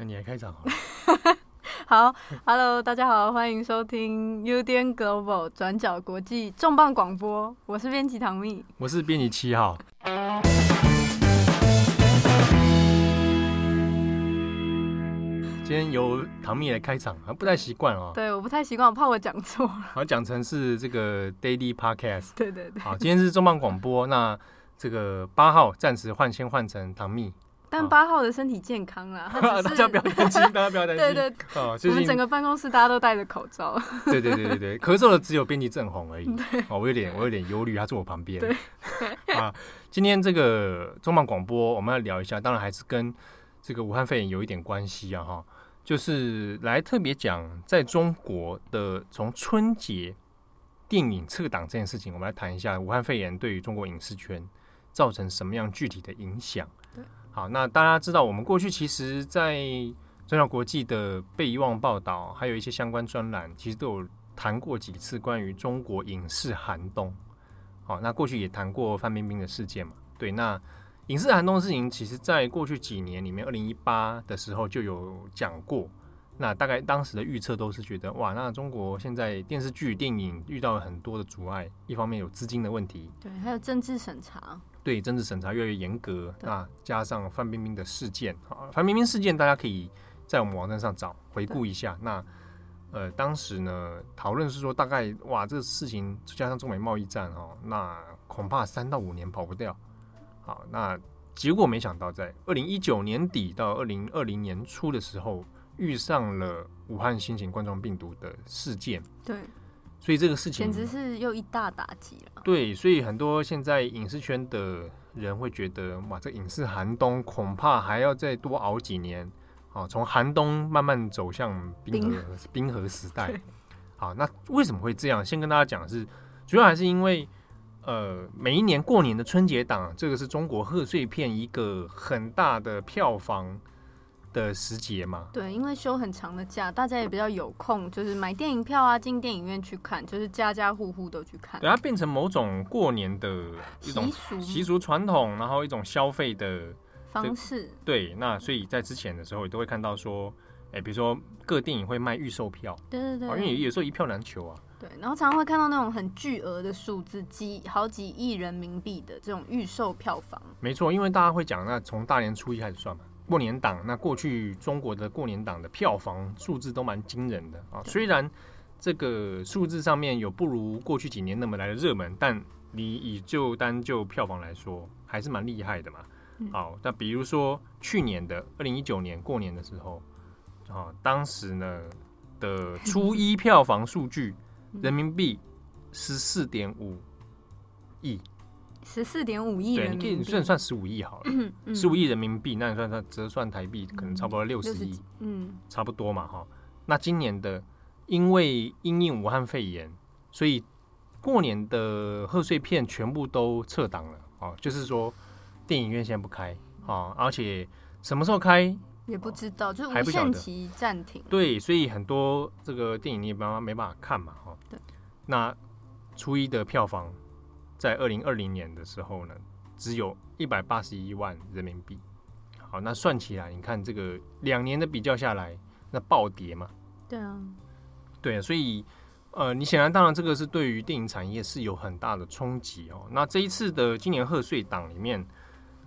那你来开场好了。好，Hello，大家好，欢迎收听 UDN Global 转角国际重磅广播，我是编辑唐蜜，我是编辑七号。今天由唐蜜来开场，还不太习惯哦。对，我不太习惯，我怕我讲错了。好，讲成是这个 Daily Podcast。对对对。好，今天是重磅广播，那这个八号暂时换先换成唐蜜。但八号的身体健康啦，大家不要担心，大家不要担心。对对，哦，我们整个办公室大家都戴着口罩。对对对对对，咳嗽的只有编辑郑红而已。哦，我有点我有点忧虑，他坐我旁边。对。啊，今天这个中磅广播我们要聊一下，当然还是跟这个武汉肺炎有一点关系啊哈，就是来特别讲在中国的从春节电影撤档这件事情，我们来谈一下武汉肺炎对于中国影视圈造成什么样具体的影响。好，那大家知道，我们过去其实，在转角国际的被遗忘报道，还有一些相关专栏，其实都有谈过几次关于中国影视寒冬。好，那过去也谈过范冰冰的事件嘛？对，那影视寒冬的事情，其实在过去几年里面，二零一八的时候就有讲过。那大概当时的预测都是觉得，哇，那中国现在电视剧、电影遇到了很多的阻碍，一方面有资金的问题，对，还有政治审查。对政治审查越来越严格，那加上范冰冰的事件，啊，范冰冰事件大家可以在我们网站上找回顾一下。那呃，当时呢讨论是说，大概哇，这个事情加上中美贸易战哦，那恐怕三到五年跑不掉。好，那结果没想到在二零一九年底到二零二零年初的时候，遇上了武汉新型冠状病毒的事件。对。所以这个事情简直是又一大打击了。对，所以很多现在影视圈的人会觉得，哇，这影视寒冬恐怕还要再多熬几年，啊，从寒冬慢慢走向冰河 冰，冰河时代。好，那为什么会这样？先跟大家讲的是，主要还是因为，呃，每一年过年的春节档，这个是中国贺岁片一个很大的票房。的时节嘛，对，因为休很长的假，大家也比较有空，就是买电影票啊，进电影院去看，就是家家户户都去看。对，它变成某种过年的一种习俗、习俗传统，然后一种消费的方式。对，那所以在之前的时候，也都会看到说，哎、欸，比如说各电影会卖预售票，对对对，因为有时候一票难求啊。对，然后常常会看到那种很巨额的数字，几好几亿人民币的这种预售票房。没错，因为大家会讲，那从大年初一开始算嘛。过年档，那过去中国的过年档的票房数字都蛮惊人的啊。虽然这个数字上面有不如过去几年那么来的热门，但你以就单就票房来说，还是蛮厉害的嘛。好，那比如说去年的二零一九年过年的时候，啊，当时呢的初一票房数据，人民币十四点五亿。十四点五亿人民币，对，你算算十五亿好了，十五亿人民币，那你算算折算台币，可能差不多六十亿，嗯，差不多嘛哈。那今年的因为因应武汉肺炎，所以过年的贺岁片全部都撤档了啊，就是说电影院现在不开啊，而且什么时候开也不知道，就是无限期暂停。对，所以很多这个电影你也没办法没办法看嘛哈。对，那初一的票房。在二零二零年的时候呢，只有一百八十一万人民币。好，那算起来，你看这个两年的比较下来，那暴跌嘛？对啊，对啊，所以呃，你显然当然这个是对于电影产业是有很大的冲击哦。那这一次的今年贺岁档里面，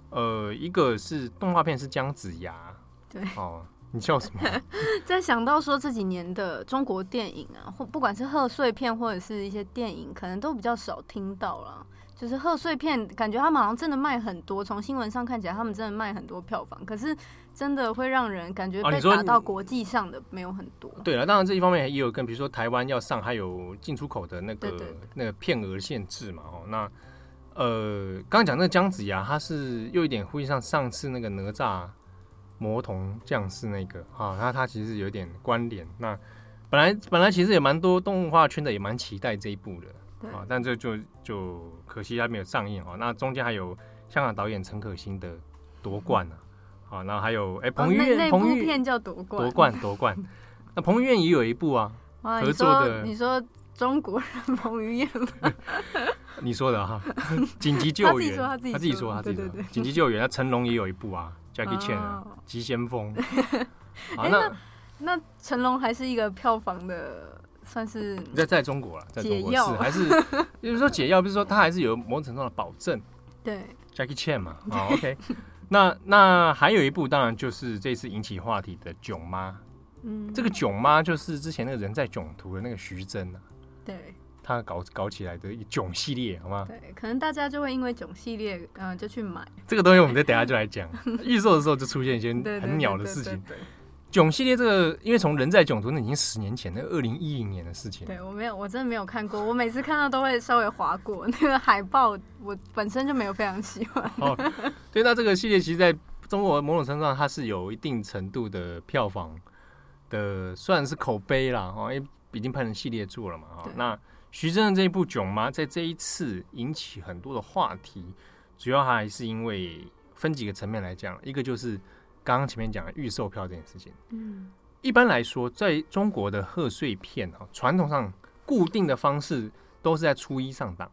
呃，一个是动画片是姜子牙，对，哦。你笑什么？在想到说这几年的中国电影啊，或不管是贺岁片或者是一些电影，可能都比较少听到了。就是贺岁片，感觉他们好像真的卖很多，从新闻上看起来，他们真的卖很多票房。可是真的会让人感觉被打到国际上的没有很多。啊、对了，当然这一方面也有跟，比如说台湾要上，还有进出口的那个那个片额限制嘛。哦，那呃，刚刚讲那个姜子牙，他是又一点呼应上上次那个哪吒。魔童降世那个啊，那他其实有点关联。那本来本来其实也蛮多动画圈的也蛮期待这一部的啊，但这就就可惜它没有上映啊。那中间还有香港导演陈可辛的夺冠啊，啊，然后还有哎彭于晏，彭于晏叫夺冠，夺冠夺冠。那彭于晏也有一部啊，合作的。你说中国人彭于晏吗？你说的哈，紧急救援，他自己说，他自己说，他自己说，紧急救援。那成龙也有一部啊。Jackie Chan 啊，急先锋 好，那那成龙还是一个票房的，算是在在中国了，在中国是还是，就是说解药，不是说他还是有某种程度的保证。对，Jackie Chan 嘛，好，OK。那那还有一部，当然就是这次引起话题的《囧妈》。嗯，这个囧妈就是之前那个人在囧途的那个徐峥啊。对。他搞搞起来的一囧系列，好吗？对，可能大家就会因为囧系列，嗯、呃，就去买这个东西。我们再等下就来讲。预售的时候就出现一些很鸟的事情。囧系列这个，因为从人在囧途那已经十年前，那二零一零年的事情。对，我没有，我真的没有看过。我每次看到都会稍微划过那个海报，我本身就没有非常喜欢。哦，对，那这个系列其实在中国某种程度上，它是有一定程度的票房的，算是口碑啦。哦，因为已经拍成系列作了嘛。哦，那。徐峥的这一部《囧妈》在这一次引起很多的话题，主要还是因为分几个层面来讲，一个就是刚刚前面讲的预售票这件事情。嗯，一般来说，在中国的贺岁片啊，传统上固定的方式都是在初一上档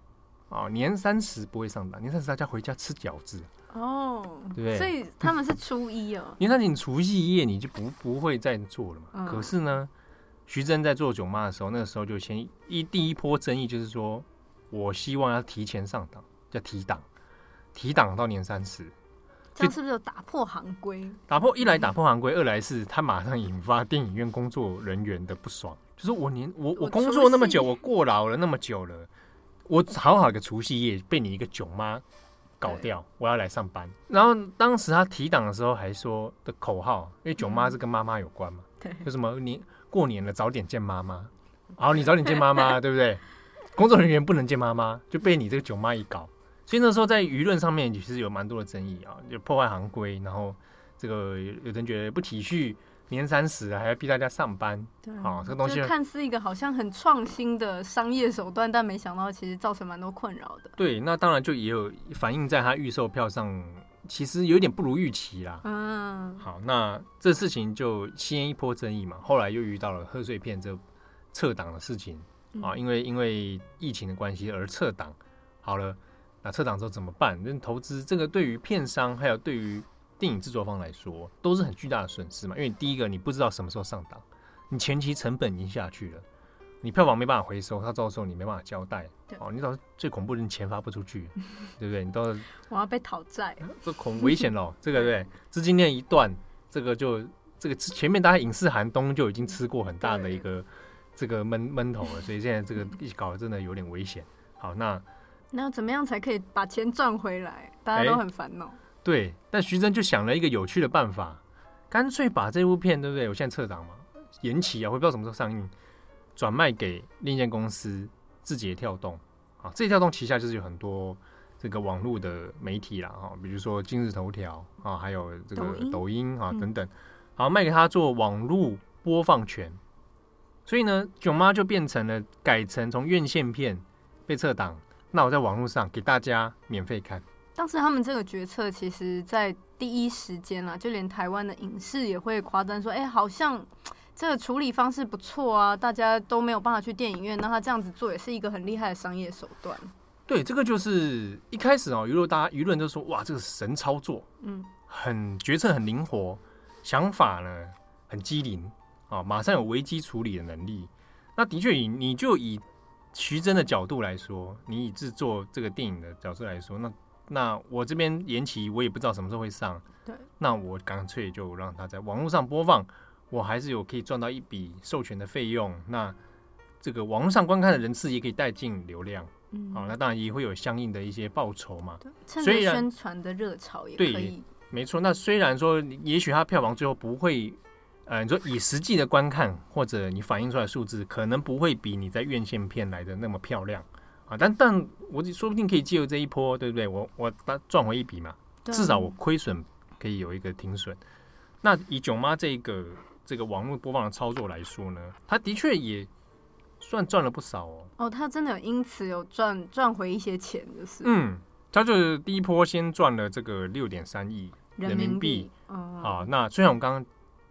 啊，年三十不会上档，年三十大家回家吃饺子哦，对不对？所以他们是初一哦，年三十你除夕夜你就不不会再做了嘛。嗯、可是呢？徐峥在做囧妈的时候，那个时候就先一第一波争议就是说，我希望要提前上档，叫提档，提档到年三十，这样是不是有打破行规？打破一来打破行规，二来是他马上引发电影院工作人员的不爽，就是我年我我工作那么久，我过劳了那么久了，我好好一个除夕夜被你一个囧妈搞掉，我要来上班。然后当时他提档的时候还说的口号，因为囧妈是跟妈妈有关嘛，对，就什么你。过年了，早点见妈妈。好，你早点见妈妈，对不对？工作人员不能见妈妈，就被你这个囧妈一搞。所以那时候在舆论上面其实有蛮多的争议啊，就破坏行规，然后这个有人觉得不体恤年三十还要逼大家上班。对，啊，这个东西看似一个好像很创新的商业手段，但没想到其实造成蛮多困扰的。对，那当然就也有反映在他预售票上。其实有点不如预期啦。嗯，好，那这事情就先一波争议嘛。后来又遇到了贺岁片这撤档的事情啊，因为因为疫情的关系而撤档。好了，那撤档之后怎么办？那投资这个对于片商还有对于电影制作方来说都是很巨大的损失嘛。因为第一个你不知道什么时候上档，你前期成本已经下去了。你票房没办法回收，他到时候你没办法交代。哦，你到时候最恐怖的，你钱发不出去，对不对？你到时候我要被讨债，这恐危险喽。这个对，资金链一断，这个就这个前面大家影视寒冬就已经吃过很大的一个这个闷闷头了，所以现在这个一搞真的有点危险。好，那那要怎么样才可以把钱赚回来？大家都很烦恼。对，但徐峥就想了一个有趣的办法，干脆把这部片，对不对？我现在撤档嘛，延期啊，我不知道什么时候上映。转卖给另一间公司字节跳动啊，字节跳动旗下就是有很多这个网络的媒体啦，哈，比如说今日头条啊，还有这个抖音啊等等，好卖给他做网络播放权，所以呢，囧妈就变成了改成从院线片被撤档，那我在网络上给大家免费看。当时他们这个决策，其实在第一时间啊，就连台湾的影视也会夸赞说，哎，好像。这个处理方式不错啊，大家都没有办法去电影院，那他这样子做也是一个很厉害的商业手段。对，这个就是一开始哦，舆论大家舆论都说哇，这个神操作，嗯，很决策很灵活，想法呢很机灵啊，马上有危机处理的能力。那的确以你就以徐峥的角度来说，你以制作这个电影的角度来说，那那我这边延期，我也不知道什么时候会上，对，那我干脆就让他在网络上播放。我还是有可以赚到一笔授权的费用，那这个网络上观看的人次也可以带进流量，嗯，好，那当然也会有相应的一些报酬嘛。趁着宣传的热潮也可以。对，没错。那虽然说，也许它票房最后不会，呃，你说以实际的观看或者你反映出来的数字，可能不会比你在院线片来的那么漂亮啊，但但我说不定可以借由这一波，对不对？我我赚回一笔嘛，至少我亏损可以有一个停损。那以囧妈这个。这个网络播放的操作来说呢，他的确也算赚了不少哦。哦，他真的有因此有赚赚回一些钱，就是。嗯，他就是第一波先赚了这个六点三亿人民币。哦。好，那虽然我们刚刚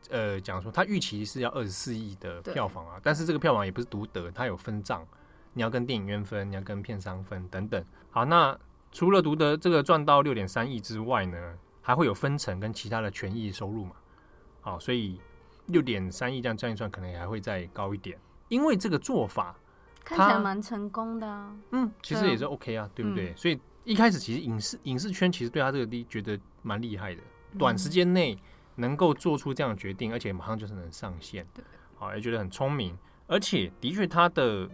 呃讲说他预期是要二十四亿的票房啊，但是这个票房也不是独得，它有分账，你要跟电影院分，你要跟片商分等等。好，那除了独得这个赚到六点三亿之外呢，还会有分成跟其他的权益收入嘛？好，所以。六点三亿这样算一算，可能也还会再高一点。因为这个做法看起来蛮成功的啊。嗯，其实也是 OK 啊，对，不对？嗯、所以一开始其实影视影视圈其实对他这个地觉得蛮厉害的，短时间内能够做出这样的决定，而且马上就是能上线，对，好也觉得很聪明。而且的确，他的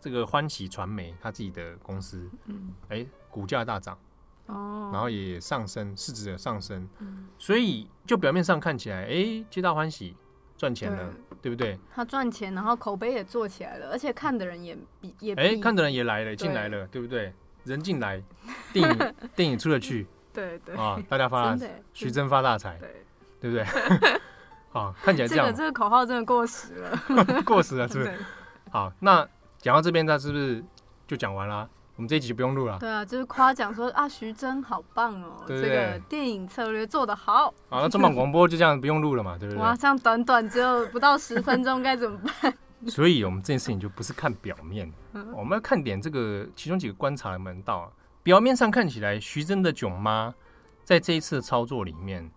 这个欢喜传媒他自己的公司，嗯，哎，股价大涨。哦，然后也上升，市值也上升，嗯，所以就表面上看起来，哎，皆大欢喜，赚钱了，对，对不对？他赚钱，然后口碑也做起来了，而且看的人也比也比，哎，看的人也来了，进来了，对不对？人进来，电影 电影出得去，对对啊，大家发大，徐峥发大财，对对不对？好，看起来这样，这个口号真的过时了，过时了，是不是？好，那讲到这边，他是不是就讲完了？我们这一集就不用录了。对啊，就是夸奖说啊，徐峥好棒哦，对对对，这个电影策略做得好。啊，那中广广播就这样不用录了嘛，对不对？哇，这样短短只有不到十分钟，该怎么办？所以我们这件事情就不是看表面，我们要看点这个其中几个观察的门道。表面上看起来，徐峥的囧妈在这一次的操作里面，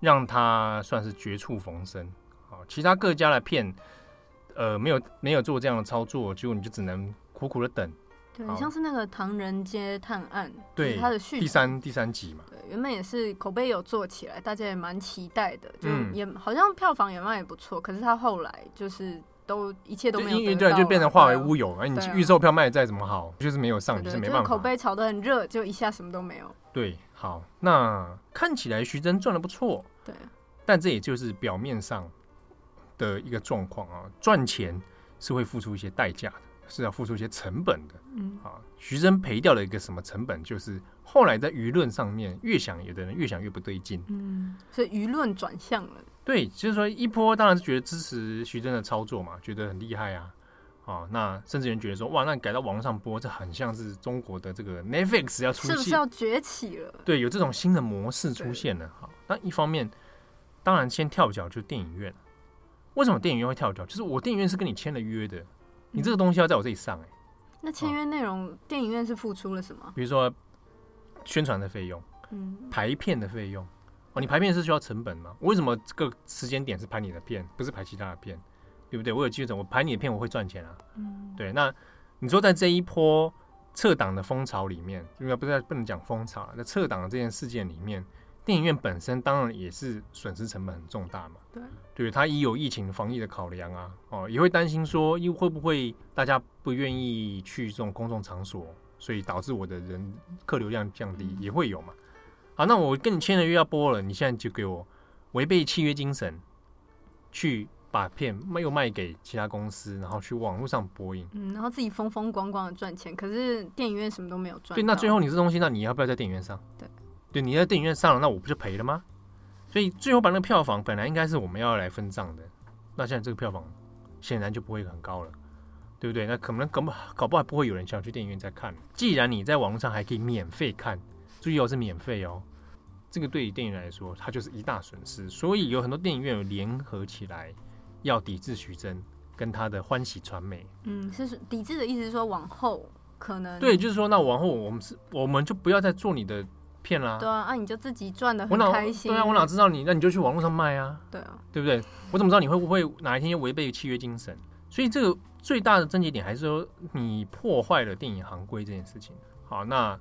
让他算是绝处逢生。好，其他各家的片，呃，没有没有做这样的操作，结果你就只能苦苦的等。对，像是那个《唐人街探案》，对，它的续第三第三集嘛。对，原本也是口碑有做起来，大家也蛮期待的，就也、嗯、好像票房也卖也不错。可是他后来就是都一切都没有对，就变成化为乌有。而、啊、你预售票卖的再怎么好，就是没有上，就是没办法。就是、口碑炒得很热，就一下什么都没有。对，好，那看起来徐峥赚的不错，对，但这也就是表面上的一个状况啊，赚钱是会付出一些代价的。是要付出一些成本的，嗯，啊，徐峥赔掉了一个什么成本？就是后来在舆论上面越想，有的人越想越不对劲，嗯，所以舆论转向了。对，就是说一波当然是觉得支持徐峥的操作嘛，觉得很厉害啊，啊，那甚至有人觉得说，哇，那改到网络上播，这很像是中国的这个 Netflix 要出现，是不是要崛起了？对，有这种新的模式出现了。好，那一方面，当然先跳脚就是电影院。为什么电影院会跳脚？就是我电影院是跟你签了约的。你这个东西要在我这里上哎、欸，那签约内容，哦，电影院是付出了什么？比如说宣传的费用，嗯，排片的费用哦，你排片是需要成本吗？为什么这个时间点是排你的片，不是排其他的片，对不对？我有记住，我排你的片我会赚钱啊，嗯，对。那你说在这一波撤档的风潮里面，应该不是不能讲风潮，在撤档的这件事件里面。电影院本身当然也是损失成本很重大嘛，对，对，他也有疫情防疫的考量啊，哦，也会担心说，又会不会大家不愿意去这种公众场所，所以导致我的人客流量降低，也会有嘛。好，那我跟你签了约要播了，你现在就给我违背契约精神，去把片卖又卖给其他公司，然后去网络上播映，嗯，然后自己风风光光的赚钱，可是电影院什么都没有赚。对，那最后你这东西，那你要不要在电影院上？对。对，你在电影院上了，那我不就赔了吗？所以最后把那个票房本来应该是我们要来分账的，那现在这个票房显然就不会很高了，对不对？那可能搞不搞不好不会有人想去电影院再看。既然你在网络上还可以免费看，注意哦，是免费哦，这个对于电影来说它就是一大损失。所以有很多电影院有联合起来要抵制徐峥跟他的欢喜传媒。嗯，是抵制的意思是说往后可能对，就是说那往后我们是我们就不要再做你的。骗啦！对啊，那、啊、你就自己赚的很开心。对啊，我哪知道你？那你就去网络上卖啊。对啊，对不对？我怎么知道你会不会哪一天又违背契约精神？所以这个最大的症结点还是说你破坏了电影行规这件事情。好，那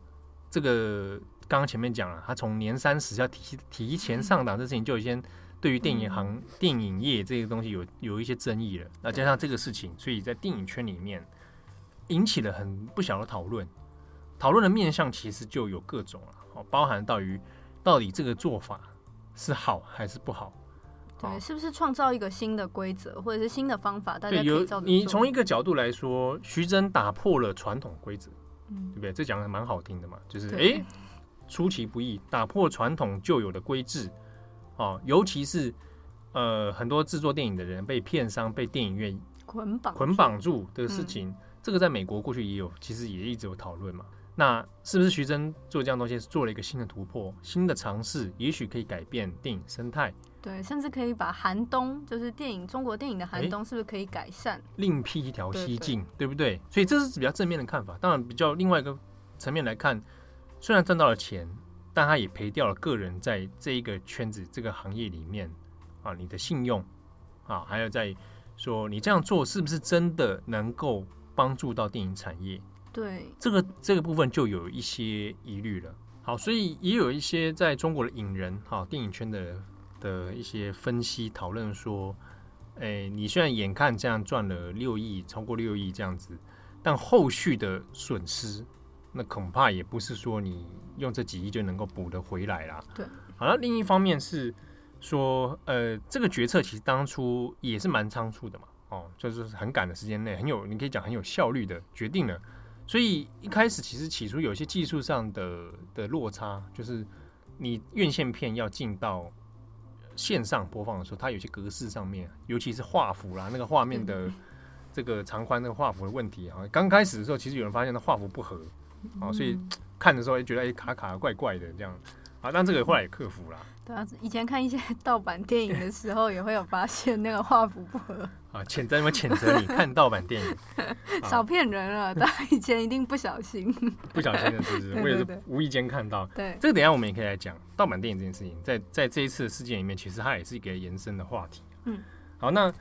这个刚刚前面讲了，他从年三十要提提前上档这事情，就已经对于电影行、嗯、电影业这个东西有有一些争议了。那加上这个事情，所以在电影圈里面引起了很不小的讨论。讨论的面向其实就有各种了。哦，包含到于到底这个做法是好还是不好？对，是不是创造一个新的规则或者是新的方法？大家可以照。你从一个角度来说，徐峥打破了传统规则，嗯，对不对？这讲的蛮好听的嘛，就是哎，出其不意，打破传统旧有的规制。哦，尤其是呃，很多制作电影的人被片商、被电影院捆绑捆绑住的事情，嗯，这个在美国过去也有，其实也一直有讨论嘛。那是不是徐峥做这样东西是做了一个新的突破、新的尝试？也许可以改变电影生态，对，甚至可以把寒冬，就是电影中国电影的寒冬，是不是可以改善，欸、另辟一条蹊径，对不对？所以这是比较正面的看法。当然，比较另外一个层面来看，虽然赚到了钱，但他也赔掉了个人在这一个圈子、这个行业里面啊，你的信用啊，还有在说你这样做是不是真的能够帮助到电影产业？对，这个这个部分就有一些疑虑了。好，所以也有一些在中国的影人，哈，电影圈的的一些分析讨论说，哎，你虽然眼看这样赚了六亿，超过六亿这样子，但后续的损失，那恐怕也不是说你用这几亿就能够补得回来啦。对，好了，另一方面是说，呃，这个决策其实当初也是蛮仓促的嘛，哦，就是很赶的时间内，很有，你可以讲很有效率的决定了。所以一开始其实起初有些技术上的的落差，就是你院线片要进到线上播放的时候，它有些格式上面，尤其是画幅啦，那个画面的这个长宽、那个画幅的问题啊。刚开始的时候，其实有人发现那画幅不合啊，所以看的时候也觉得哎卡卡怪怪的这样啊，但这个后来也克服了。对啊，以前看一些 盗版电影的时候，也会有发现那个画幅不合啊，谴责你们，谴责你看盗版电影，少骗人了。大家以前一定不小心，不小心的是不是？我也是无意间看到。对，这个等一下我们也可以来讲盗版电影这件事情，在在这一次的事件里面，其实它也是一个延伸的话题。嗯，好，那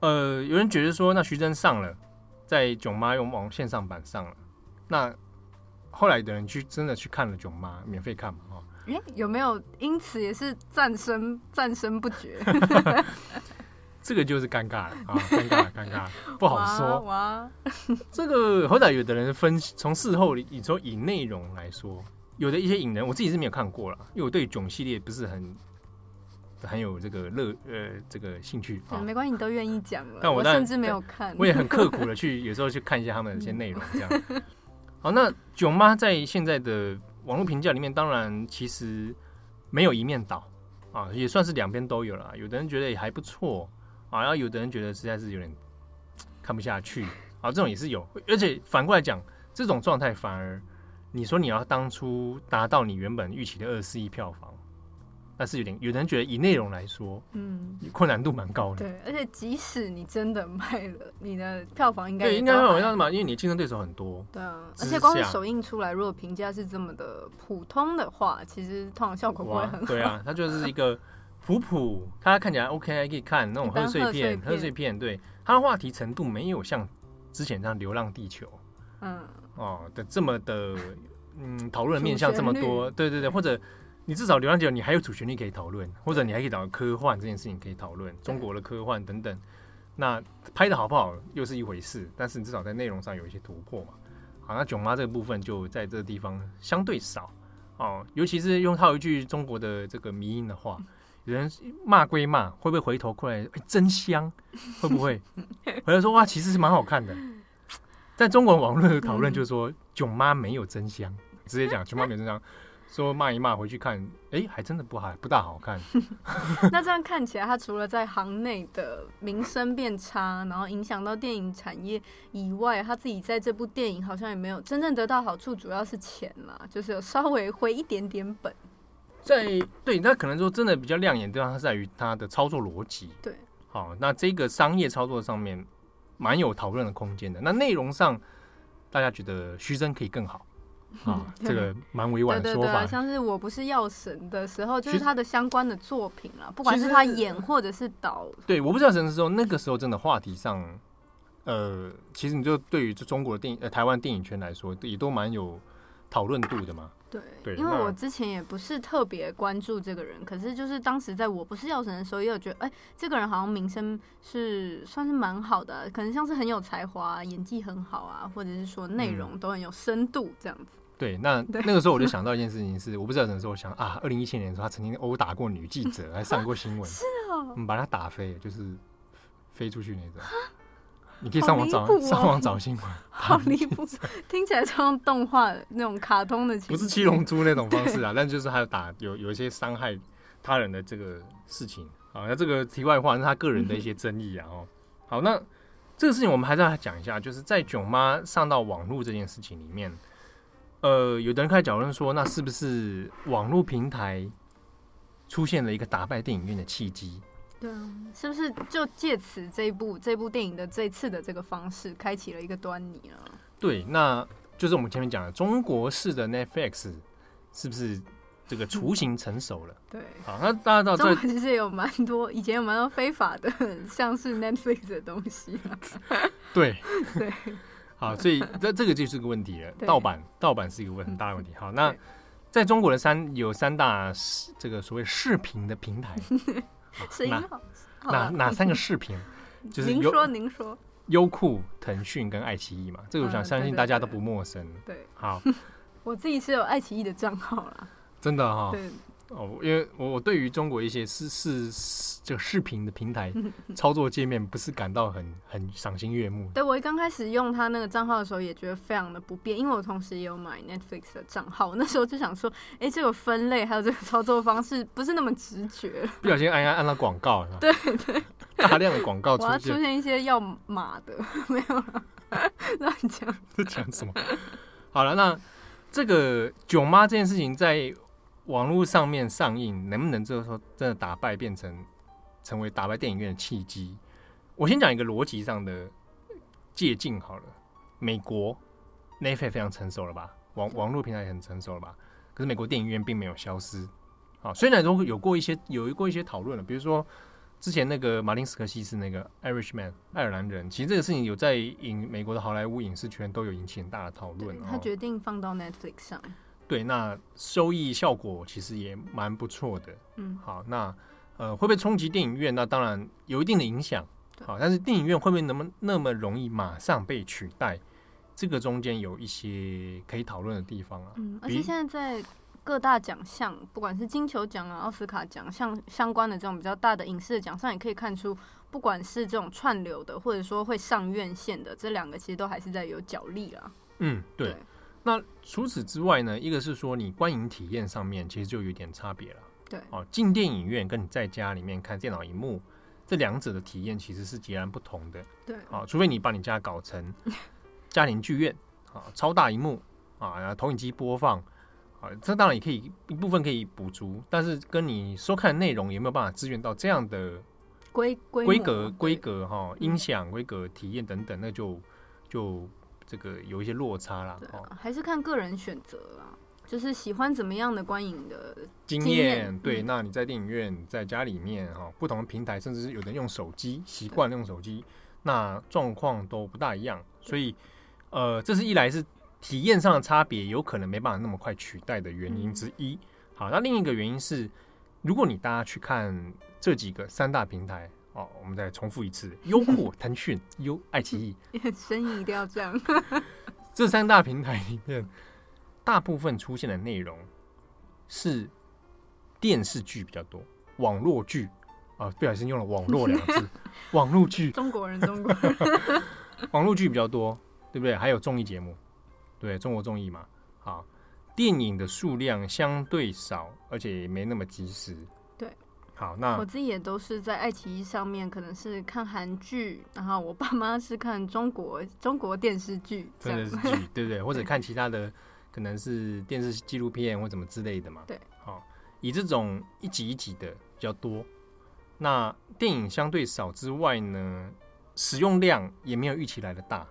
呃，有人觉得说，那徐峥上了，在囧妈用网线上版上了，那后来的人去真的去看了囧妈，免费看嘛？哎，有没有因此也是战声战声不绝？这个就是尴尬了啊，尴尬尴尬，不好说。哇，这个好歹有的人分析，从事后你说以内容来说，有的一些影人，我自己是没有看过了，因为我对囧系列不是很很有这个乐呃这个兴趣啊。没关系，你都愿意讲了，但我，我甚至没有看，我也很刻苦的去有时候去看一下他们的一些内容，这样。好，那囧妈在现在的。网络评价里面当然其实没有一面倒啊，也算是两边都有了。有的人觉得也还不错啊，然后有的人觉得实在是有点 看不下去啊，这种也是有。而且反过来讲，这种状态反而你说你要当初达到你原本预期的二十四亿票房。但是有点，有人觉得以内容来说，嗯，困难度蛮高的。对，而且即使你真的卖了，你的票房应该对应该会有样嘛，因为你竞争对手很多。对啊，而且光是首映出来，如果评价是这么的普通的话，其实通常效果不会很好。对啊，它就是一个普普，它看起来 OK，还可以看那种贺岁片，贺岁片。对，它的话题程度没有像之前这样《流浪地球》嗯哦的这么的嗯讨论面向这么多。对对对，或者。你至少流浪地球，你还有主旋律可以讨论，或者你还可以找科幻这件事情可以讨论，中国的科幻等等。那拍的好不好又是一回事，但是你至少在内容上有一些突破嘛。好，那囧妈这个部分就在这个地方相对少哦，尤其是用套一句中国的这个迷因的话，有人骂归骂，会不会回头过来？真香，会不会回来说哇，其实是蛮好看的。在中国网络的讨论就是说，囧妈没有真香，直接讲囧妈没有真香。说骂一骂回去看，哎、欸，还真的不好，不大好看。那这样看起来，他除了在行内的名声变差，然后影响到电影产业以外，他自己在这部电影好像也没有真正得到好处，主要是钱嘛，就是有稍微回一点点本。在对，那可能说真的比较亮眼的地方，它在于它的操作逻辑。对，好，那这个商业操作上面蛮有讨论的空间的。那内容上，大家觉得徐峥可以更好。啊，这个蛮委婉的说法。对对对，像是我不是药神的时候，就是他的相关的作品啊，不管是他演或者是导。对，我不是药神的时候，那个时候真的话题上，呃，其实你就对于中国的电影，呃，台湾电影圈来说，也都蛮有讨论度的嘛。对，对，因为我之前也不是特别关注这个人，可是就是当时在我不是药神的时候，也有觉得，哎、欸，这个人好像名声是算是蛮好的、啊，可能像是很有才华、演技很好啊，或者是说内容都很有深度这样子。嗯对，那 那个时候我就想到一件事情是，是我不知道什么时候我想啊，二零一七年的时候，他曾经殴打过女记者，还上过新闻，是哦，我们把他打飞，就是飞出去那种。你可以上网找，哦、上网找新闻，好离谱，听起来像动画那种卡通的，不是七龙珠那种方式啊，但就是还有打有有一些伤害他人的这个事情啊。那这个题外话是他个人的一些争议啊。哦，好，那这个事情我们还是要讲一下，就是在囧妈上到网络这件事情里面。呃，有的人开始讨论说，那是不是网络平台出现了一个打败电影院的契机？对啊，是不是就借此这一部这部电影的这次的这个方式，开启了一个端倪啊？对，那就是我们前面讲的中国式的 Netflix，是不是这个雏形成熟了。对，好，那大家知道中国其实有蛮多，以前有蛮多非法的，像是 Netflix 的东西。对对，好，所以这这个就是个问题了。盗版，盗版是一个问很大的问题。好，那在中国的三有三大这个所谓视频的平台，哪哪哪三个视频？就是您说您说，优酷、腾讯跟爱奇艺嘛，这个我想相信大家都不陌生。对，好，我自己是有爱奇艺的账号啦。真的哈。对。哦，因为我我对于中国一些视视这个视频的平台 操作界面不是感到很很赏心悦目。对，我一刚开始用他那个账号的时候也觉得非常的不便，因为我同时也有买 Netflix 的账号，那时候就想说，哎，这个分类还有这个操作方式不是那么直觉，不小心按按按到广告，对对，大量的广告出现，出现一些要码的，没有了，乱讲，在讲什么？好了，那这个囧妈这件事情在。网络上面上映能不能就是说真的打败变成成为打败电影院的契机？我先讲一个逻辑上的借镜好了。美国 Netflix 非常成熟了吧？网网络平台也很成熟了吧？可是美国电影院并没有消失啊。虽然都有过一些有过一些讨论了，比如说之前那个马丁斯科西斯那个 Irishman 爱尔兰人，其实这个事情有在影美国的好莱坞影视圈都有引起很大的讨论。他决定放到 Netflix 上。对，那收益效果其实也蛮不错的。嗯，好，那呃会不会冲击电影院？那当然有一定的影响。好，但是电影院会不会那么那么容易马上被取代？这个中间有一些可以讨论的地方啊。嗯，而且现在在各大奖项，不管是金球奖啊、奥斯卡奖项相关的这种比较大的影视的奖项，也可以看出，不管是这种串流的，或者说会上院线的，这两个其实都还是在有角力啊。嗯，对。对那除此之外呢？一个是说你观影体验上面其实就有点差别了。对，哦，进电影院跟你在家里面看电脑荧幕，这两者的体验其实是截然不同的。对，啊，除非你把你家搞成 家庭剧院啊，超大荧幕啊，然后投影机播放啊，这当然也可以一部分可以补足，但是跟你收看的内容有没有办法支援到这样的规规格规格哈，音响规格体验等等，那就就。这个有一些落差啦，啊，还是看个人选择啦，就是喜欢怎么样的观影的经验。对，那你在电影院，在家里面哈，不同的平台，甚至是有人用手机习惯用手机，那状况都不大一样。所以，呃，这是一来是体验上的差别，有可能没办法那么快取代的原因之一。好，那另一个原因是，如果你大家去看这几个三大平台。哦，我们再重复一次：优酷、腾讯、优爱奇艺，声音一定要这样。这三大平台里面，大部分出现的内容是电视剧比较多，网络剧啊，不小心用了“网络”两个字，网络剧。中国人，中国人，网络剧比较多，对不对？还有综艺节目，对，中国综艺嘛。好，电影的数量相对少，而且也没那么及时。好，那我自己也都是在爱奇艺上面，可能是看韩剧，然后我爸妈是看中国中国电视剧，电视剧对不对？或者看其他的，可能是电视纪录片或怎么之类的嘛。对，好，以这种一集一集的比较多。那电影相对少之外呢，使用量也没有预期来的大。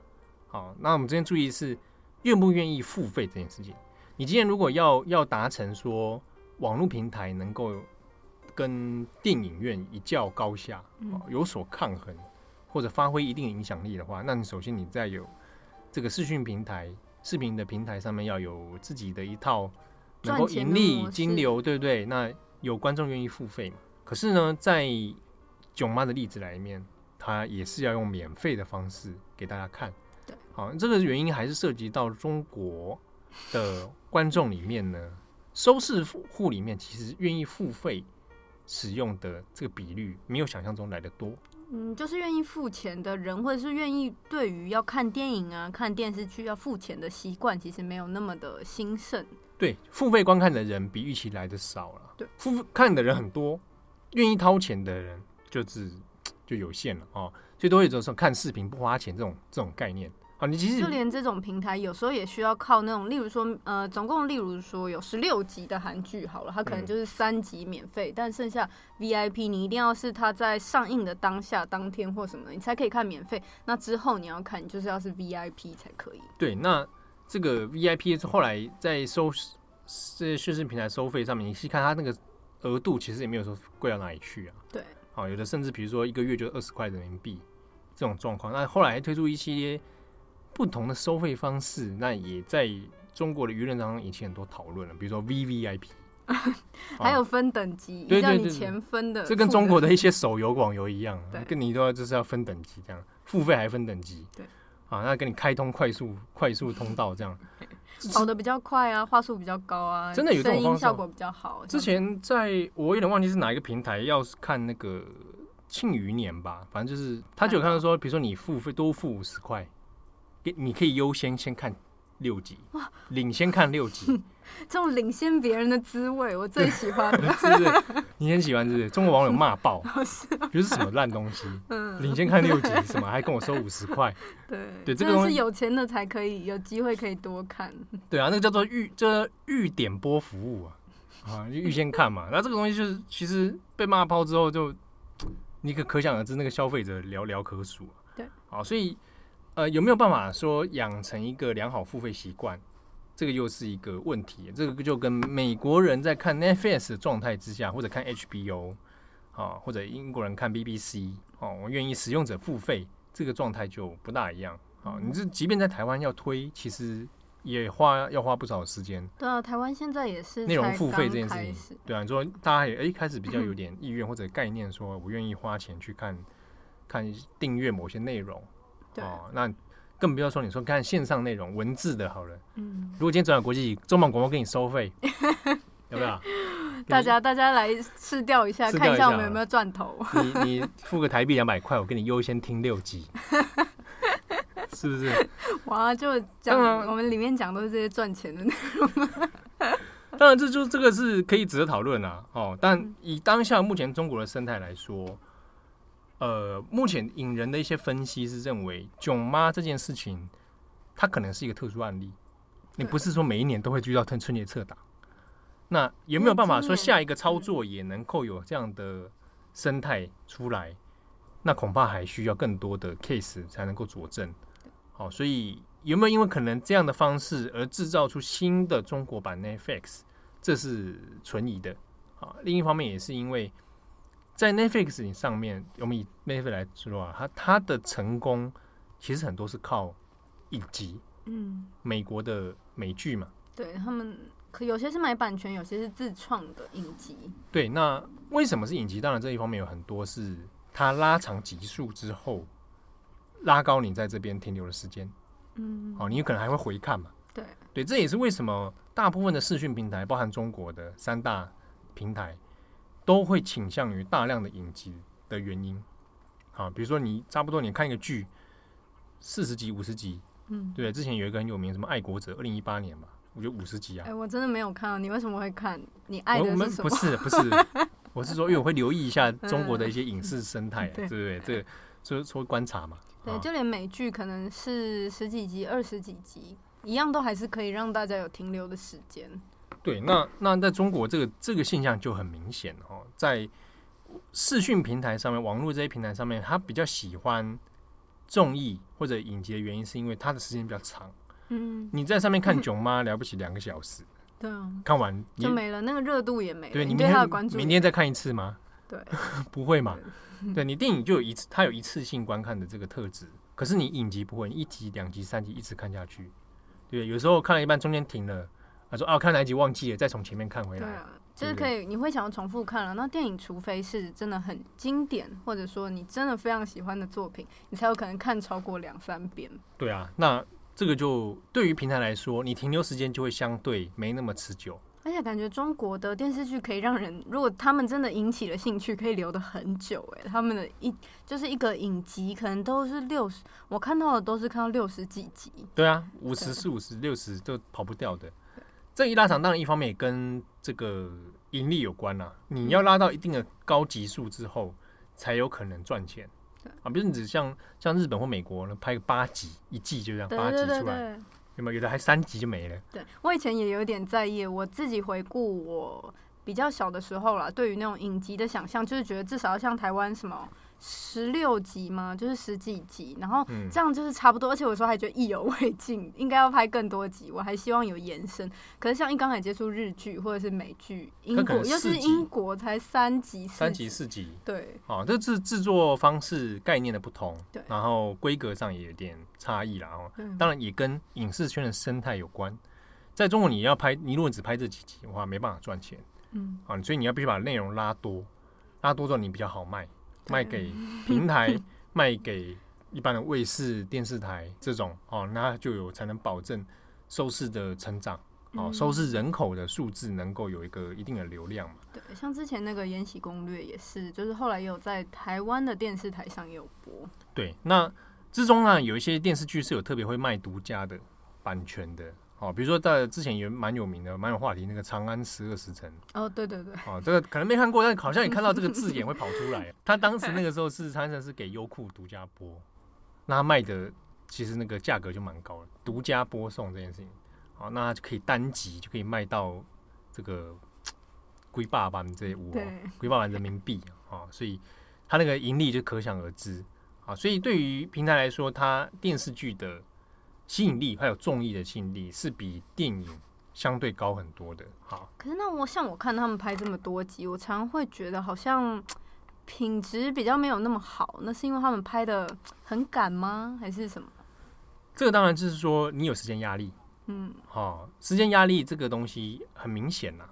好，那我们这边注意是愿不愿意付费这件事情。你今天如果要要达成说网络平台能够。跟电影院一较高下，有所抗衡，或者发挥一定影响力的话，那你首先你在有这个视讯平台、视频的平台上面要有自己的一套能够盈利、金流，对不对？那有观众愿意付费嘛？可是呢，在囧妈的例子来面，它也是要用免费的方式给大家看。对，好，这个原因还是涉及到中国的观众里面呢，收视户里面其实愿意付费。使用的这个比率没有想象中来的多。嗯，就是愿意付钱的人，或者是愿意对于要看电影啊、看电视剧要付钱的习惯，其实没有那么的兴盛。对，付费观看的人比预期来的少了。对，付费看的人很多，愿意掏钱的人就是 就有限了哦。最多也就是说看视频不花钱这种这种概念。你其实就连这种平台有时候也需要靠那种，例如说，呃，总共例如说有十六集的韩剧好了，它可能就是三集免费，嗯，但剩下 VIP 你一定要是它在上映的当下、当天或什么，你才可以看免费。那之后你要看，你就是要是 VIP 才可以。对，那这个 VIP 是后来在收这些视频平台收费上面，你细看它那个额度，其实也没有说贵到哪里去啊。对，好，有的甚至比如说一个月就二十块人民币这种状况。那后来推出一些不同的收费方式，那也在中国的舆论当中引起很多讨论了。比如说 VVIP，还有分等级，对对对，钱分的，这跟中国的一些手游、网游一样，跟你都要就是要分等级这样，付费还分等级，对，啊，那给你开通快速快速通道这样。跑的比较快啊，话术比较高啊，真的有这种方式，效果比较好。之前在我有点忘记是哪一个平台，要是看那个《庆余年》吧，反正就是他就有看到说，比如说你付费多付五十块，给你可以优先先看六集，哇，领先看六集。这种领先别人的滋味，我最喜欢的。是不是？你很喜欢，是不是？中国网友骂爆，比如什么烂东西？嗯，领先看六集，什么还跟我收五十块？对对，这个东西是有钱的才可以有机会可以多看。对啊，那个叫做预这预点播服务啊，啊，预先看嘛。那这个东西就是其实被骂爆之后，就你可可想而知，那个消费者寥寥可数。对，好，所以呃，有没有办法说养成一个良好付费习惯？这个又是一个问题，这个就跟美国人在看 Netflix 的状态之下，或者看 HBO 啊，或者英国人看 BBC 哦，我愿意使用者付费，这个状态就不大一样啊。你这即便在台湾要推，其实也花要花不少时间。对啊，台湾现在也是内容付费这件事情。对啊，你说大家也哎开始比较有 点意愿或者概念，说我愿意花钱去看看订阅某些内容。对啊，那。更不要说你说看线上内容文字的好了，嗯，如果今天转到国际中广广播给你收费，要不要？大家大家来试调一下，看一下我们有没有赚头。你你付个台币两百块，我给你优先听六集，是不是？哇，就讲我们里面讲都是这些赚钱的内容。当然，这就这个是可以值得讨论啊。哦，但以当下目前中国的生态来说。呃，目前引人的一些分析是认为，囧妈这件事情，它可能是一个特殊案例。你不是说每一年都会遇到春春节撤档，那有没有办法说下一个操作也能够有这样的生态出来？那恐怕还需要更多的 case 才能够佐证。好，所以有没有因为可能这样的方式而制造出新的中国版 Netflix？这是存疑的。啊，另一方面也是因为。在 Netflix 上面，我们以 Netflix 来说啊，它它的成功其实很多是靠影集，嗯，美国的美剧嘛，对他们可有些是买版权，有些是自创的影集。对，那为什么是影集？当然这一方面有很多是它拉长集数之后，拉高你在这边停留的时间，嗯，好，你有可能还会回看嘛，对，对，这也是为什么大部分的视讯平台，包含中国的三大平台。都会倾向于大量的影集的原因，好，比如说你差不多你看一个剧，四十集、五十集，嗯，对，之前有一个很有名什么爱国者，二零一八年吧，我觉得五十集啊。哎，我真的没有看，你为什么会看？你爱的是什么？不是不是，我是说，因为我会留意一下中国的一些影视生态，对不对？这个就是说观察嘛。对，就连美剧可能是十几集、二十几集，一样都还是可以让大家有停留的时间。对，那那在中国这个这个现象就很明显哦，在视讯平台上面、网络这些平台上面，他比较喜欢综艺或者影集的原因，是因为它的时间比较长。嗯，你在上面看囧妈了不起两个小时，对啊，看完就没了，那个热度也没了。对，你对他的关注，明天再看一次吗？对，不会嘛？对，你电影就有一次，它有一次性观看的这个特质，可是你影集不会，你一集、两集、三集一直看下去。对，有时候看了一半，中间停了。他说：“啊，看哪一集忘记了，再从前面看回来。”对啊，就是可以，你会想要重复看了。那电影，除非是真的很经典，或者说你真的非常喜欢的作品，你才有可能看超过两三遍。对啊，那这个就对于平台来说，你停留时间就会相对没那么持久。而且感觉中国的电视剧可以让人，如果他们真的引起了兴趣，可以留得很久。哎，他们的一就是一个影集，可能都是六十，我看到的都是看到六十几集。对啊，五十、四五十、六十都跑不掉的。这一拉长，当然一方面也跟这个盈利有关啊。你要拉到一定的高集数之后，才有可能赚钱啊。比如你只像像日本或美国呢，拍个八集一季就这样八集出来，有没有？有的还三集就没了。对，我以前也有点在意，我自己回顾我比较小的时候啦，对于那种影集的想象，就是觉得至少要像台湾什么。十六集吗？就是十几集，然后这样就是差不多。嗯、而且有时候还觉得意犹未尽，应该要拍更多集。我还希望有延伸。可是像一刚才接触日剧或者是美剧，英国又是英国才三集，三集四集，对，哦，这制制作方式概念的不同，对，然后规格上也有点差异啦。哦，当然也跟影视圈的生态有关。在中国，你要拍，你如果只拍这几集的话，没办法赚钱，嗯，啊，所以你要必须把内容拉多，拉多之后你比较好卖。卖给平台，卖给一般的卫视、电视台这种哦，那就有才能保证收视的成长哦，收视人口的数字能够有一个一定的流量嘛。对，像之前那个《延禧攻略》也是，就是后来也有在台湾的电视台上也有播。对，那之中呢，有一些电视剧是有特别会卖独家的版权的。哦，比如说在之前也蛮有名的、蛮有话题那个《长安十二时辰》。哦，对对对。哦，这个可能没看过，但好像也看到这个字眼会跑出来。他当时那个时候是长安是给优酷独家播，那他卖的其实那个价格就蛮高了，独家播送这件事情。好，那就可以单集就可以卖到这个几百万这五，几百万人民币啊，所以他那个盈利就可想而知啊。所以对于平台来说，它电视剧的。吸引力还有综艺的吸引力是比电影相对高很多的。好，可是那我像我看他们拍这么多集，我常常会觉得好像品质比较没有那么好。那是因为他们拍的很赶吗？还是什么？这个当然就是说你有时间压力。嗯，好，时间压力这个东西很明显呐。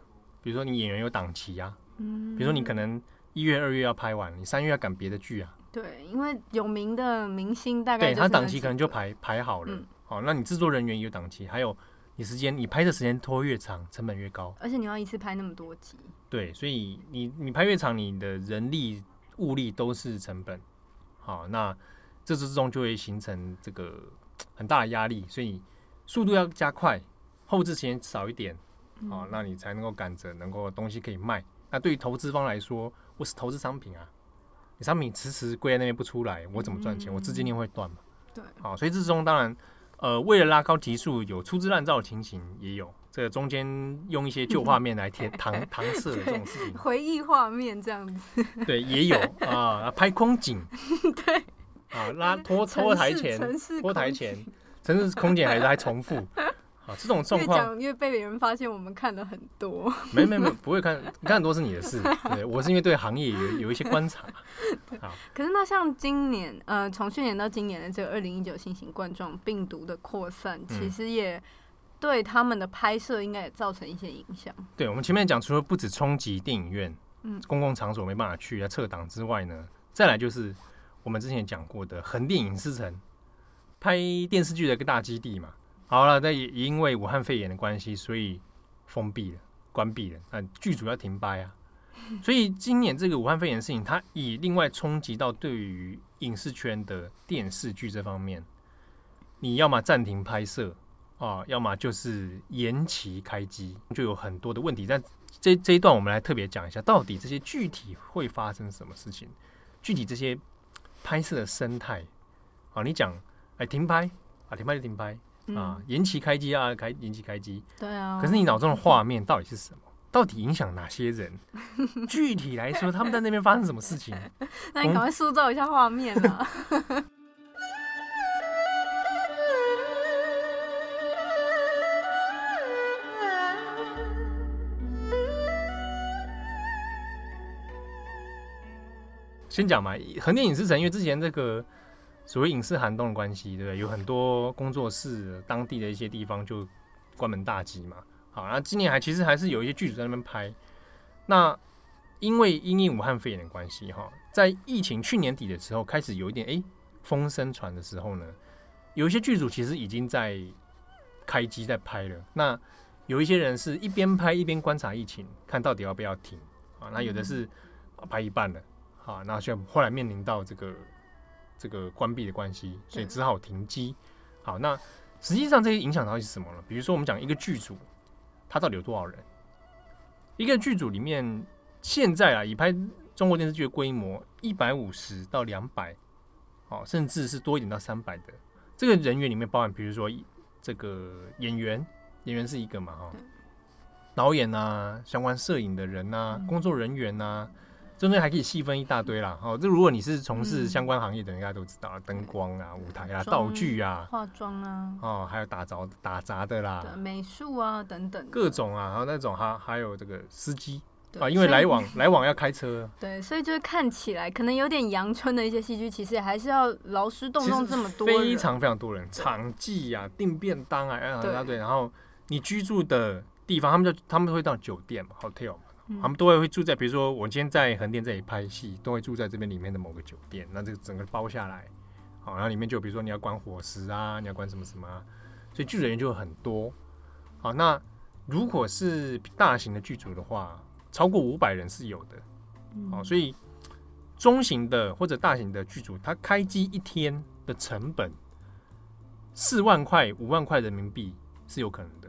比如说你演员有档期啊，嗯，比如说你可能一月、二月要拍完，你三月要赶别的剧啊。对，因为有名的明星大概对他档期可能就排排好了。嗯哦，那你制作人员也有档期，还有你时间，你拍的时间拖越长，成本越高。而且你要一次拍那么多集。对，所以你你拍越长，你的人力物力都是成本。好，那这之中就会形成这个 很大的压力，所以速度要加快，后置时间少一点。好，那你才能够赶着能够东西可以卖。那对于投资方来说，我是投资商品啊，你商品迟迟跪在那边不出来，我怎么赚钱？我资金链会断嘛？对。好，所以这之中当然。呃，为了拉高提速，有粗制滥造的情形，也有这个中间用一些旧画面来填 搪搪塞的这种事情，回忆画面这样子，对，也有 啊，拍空景，对，啊，拉拖拖台前，拖台前，城市空景还是还重复。啊，这种状况越讲越被别人发现，我们看了很多。没没没，不会看，你看很多是你的事。对，我是因为对行业有有一些观察。好，可是那像今年，呃，从去年到今年的这个二零一九新型冠状病毒的扩散，嗯、其实也对他们的拍摄应该也造成一些影响。对，我们前面讲，除了不止冲击电影院，嗯，公共场所没办法去要撤档之外呢，再来就是我们之前讲过的横店影视城，拍电视剧的一个大基地嘛。好了，那也因为武汉肺炎的关系，所以封闭了、关闭了。那剧组要停拍啊，所以今年这个武汉肺炎的事情，它以另外冲击到对于影视圈的电视剧这方面，你要么暂停拍摄啊，要么就是延期开机，就有很多的问题。但这这一段我们来特别讲一下，到底这些具体会发生什么事情？具体这些拍摄的生态啊，你讲哎停拍啊，停拍就停拍。啊，延期开机啊，开延期开机。对啊。可是你脑中的画面到底是什么？到底影响哪些人？具体来说，他们在那边发生什么事情？那你赶快塑造一下画面啊！先讲嘛，横店影视城，因为之前这个。所谓影视寒冬的关系，对不对？有很多工作室，当地的一些地方就关门大吉嘛。好，那今年还其实还是有一些剧组在那边拍。那因为因应武汉肺炎的关系，哈，在疫情去年底的时候开始有一点哎风声传的时候呢，有一些剧组其实已经在开机在拍了。那有一些人是一边拍一边观察疫情，看到底要不要停啊。那有的是拍一半了，好，那就后来面临到这个。这个关闭的关系，所以只好停机。好，那实际上这些影响到底是什么呢？比如说，我们讲一个剧组，它到底有多少人？一个剧组里面，现在啊，以拍中国电视剧的规模，一百五十到两百，哦，甚至是多一点到三百的这个人员里面，包含比如说这个演员，演员是一个嘛，哈，导演啊，相关摄影的人啊，工作人员啊。中间还可以细分一大堆啦。哦，这如果你是从事相关行业的，应该都知道，灯光啊、舞台啊、道具啊、化妆啊，哦，还有打杂打杂的啦，美术啊等等，各种啊，还有那种还还有这个司机啊，因为来往来往要开车，对，所以就是看起来可能有点阳春的一些戏剧，其实还是要劳师动众这么多，非常非常多人，场记啊、订便当啊，对对，然后你居住的地方，他们就他们会到酒店嘛，hotel 嘛。他们都会会住在，比如说我今天在横店这里拍戏，都会住在这边里面的某个酒店。那这个整个包下来，好，然后里面就比如说你要管伙食啊，你要管什么什么啊，所以剧组人员就很多。好，那如果是大型的剧组的话，超过五百人是有的。好，所以中型的或者大型的剧组，它开机一天的成本四万块、五万块人民币是有可能的。